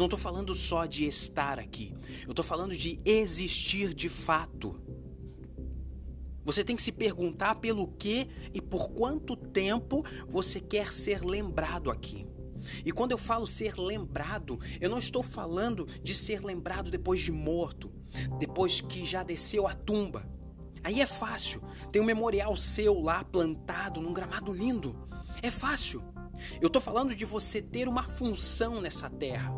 Não estou falando só de estar aqui. Eu estou falando de existir de fato. Você tem que se perguntar pelo que e por quanto tempo você quer ser lembrado aqui. E quando eu falo ser lembrado, eu não estou falando de ser lembrado depois de morto, depois que já desceu a tumba. Aí é fácil. Tem um memorial seu lá plantado num gramado lindo. É fácil. Eu estou falando de você ter uma função nessa terra.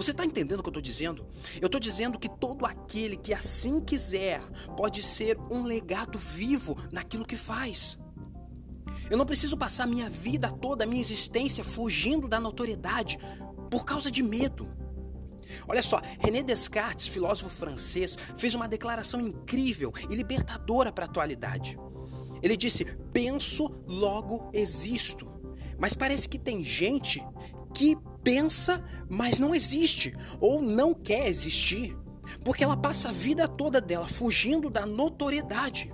Você está entendendo o que eu estou dizendo? Eu estou dizendo que todo aquele que assim quiser pode ser um legado vivo naquilo que faz. Eu não preciso passar minha vida toda, minha existência fugindo da notoriedade por causa de medo. Olha só, René Descartes, filósofo francês, fez uma declaração incrível e libertadora para a atualidade. Ele disse: Penso, logo existo. Mas parece que tem gente que pensa, mas não existe, ou não quer existir, porque ela passa a vida toda dela fugindo da notoriedade.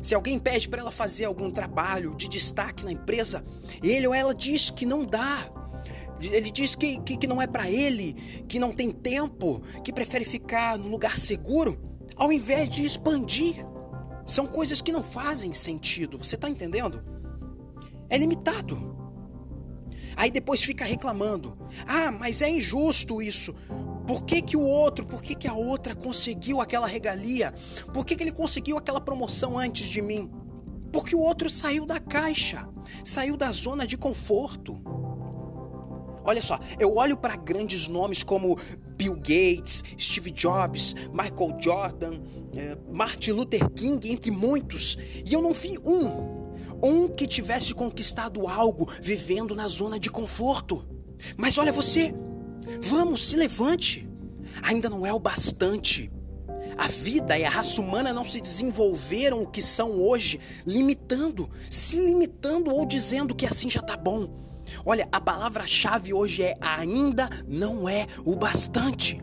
Se alguém pede para ela fazer algum trabalho de destaque na empresa, ele ou ela diz que não dá. Ele diz que, que, que não é para ele, que não tem tempo, que prefere ficar no lugar seguro, ao invés de expandir. São coisas que não fazem sentido, você está entendendo? É limitado. Aí depois fica reclamando: ah, mas é injusto isso. Por que, que o outro, por que, que a outra conseguiu aquela regalia? Por que, que ele conseguiu aquela promoção antes de mim? Porque o outro saiu da caixa, saiu da zona de conforto. Olha só, eu olho para grandes nomes como Bill Gates, Steve Jobs, Michael Jordan, eh, Martin Luther King, entre muitos, e eu não vi um, um que tivesse conquistado algo vivendo na zona de conforto. Mas olha você, vamos, se levante. Ainda não é o bastante. A vida e a raça humana não se desenvolveram o que são hoje, limitando, se limitando ou dizendo que assim já tá bom. Olha, a palavra-chave hoje é ainda não é o bastante.